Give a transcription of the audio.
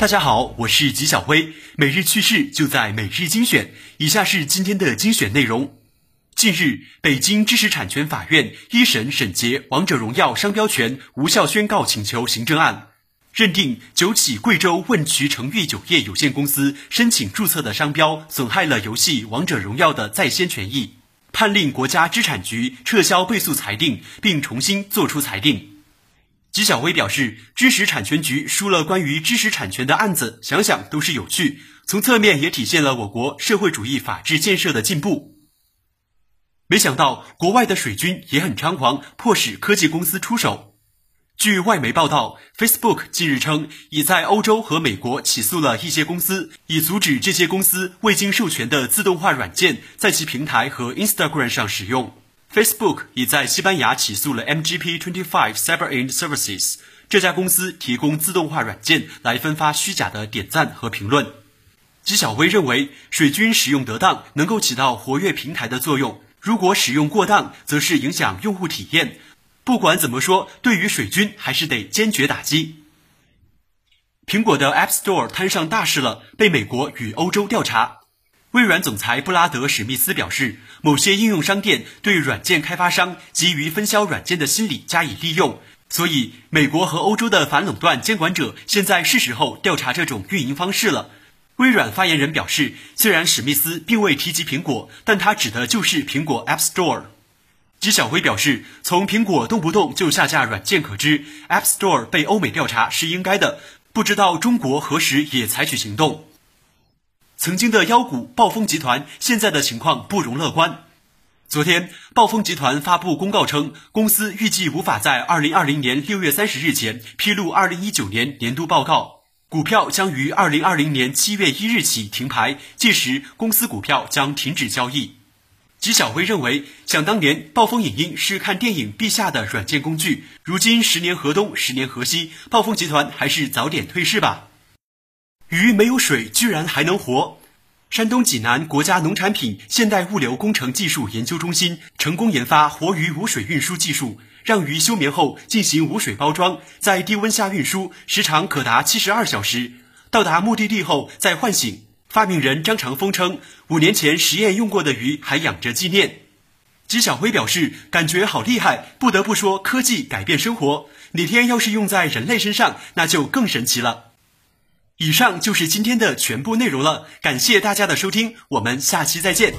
大家好，我是吉小辉，每日趣事就在每日精选。以下是今天的精选内容。近日，北京知识产权法院一审审结《王者荣耀》商标权无效宣告请求行政案，认定九起贵州汶渠成裕酒业有限公司申请注册的商标损害了游戏《王者荣耀》的在先权益，判令国家知产局撤销被诉裁定，并重新作出裁定。纪晓薇表示，知识产权局输了关于知识产权的案子，想想都是有趣，从侧面也体现了我国社会主义法治建设的进步。没想到，国外的水军也很猖狂，迫使科技公司出手。据外媒报道，Facebook 近日称，已在欧洲和美国起诉了一些公司，以阻止这些公司未经授权的自动化软件在其平台和 Instagram 上使用。Facebook 已在西班牙起诉了 MGP Twenty Five Cyber and Services 这家公司，提供自动化软件来分发虚假的点赞和评论。纪晓薇认为，水军使用得当，能够起到活跃平台的作用；如果使用过当，则是影响用户体验。不管怎么说，对于水军还是得坚决打击。苹果的 App Store 摊上大事了，被美国与欧洲调查。微软总裁布拉德·史密斯表示，某些应用商店对软件开发商急于分销软件的心理加以利用，所以美国和欧洲的反垄断监管者现在是时候调查这种运营方式了。微软发言人表示，虽然史密斯并未提及苹果，但他指的就是苹果 App Store。纪晓辉表示，从苹果动不动就下架软件可知，App Store 被欧美调查是应该的。不知道中国何时也采取行动。曾经的妖股暴风集团，现在的情况不容乐观。昨天，暴风集团发布公告称，公司预计无法在二零二零年六月三十日前披露二零一九年年度报告，股票将于二零二零年七月一日起停牌，届时公司股票将停止交易。纪晓辉认为，想当年暴风影音是看电影必下的软件工具，如今十年河东，十年河西，暴风集团还是早点退市吧。鱼没有水居然还能活！山东济南国家农产品现代物流工程技术研究中心成功研发活鱼无水运输技术，让鱼休眠后进行无水包装，在低温下运输，时长可达七十二小时，到达目的地后再唤醒。发明人张长峰称，五年前实验用过的鱼还养着纪念。纪晓辉表示，感觉好厉害，不得不说科技改变生活，哪天要是用在人类身上，那就更神奇了。以上就是今天的全部内容了，感谢大家的收听，我们下期再见。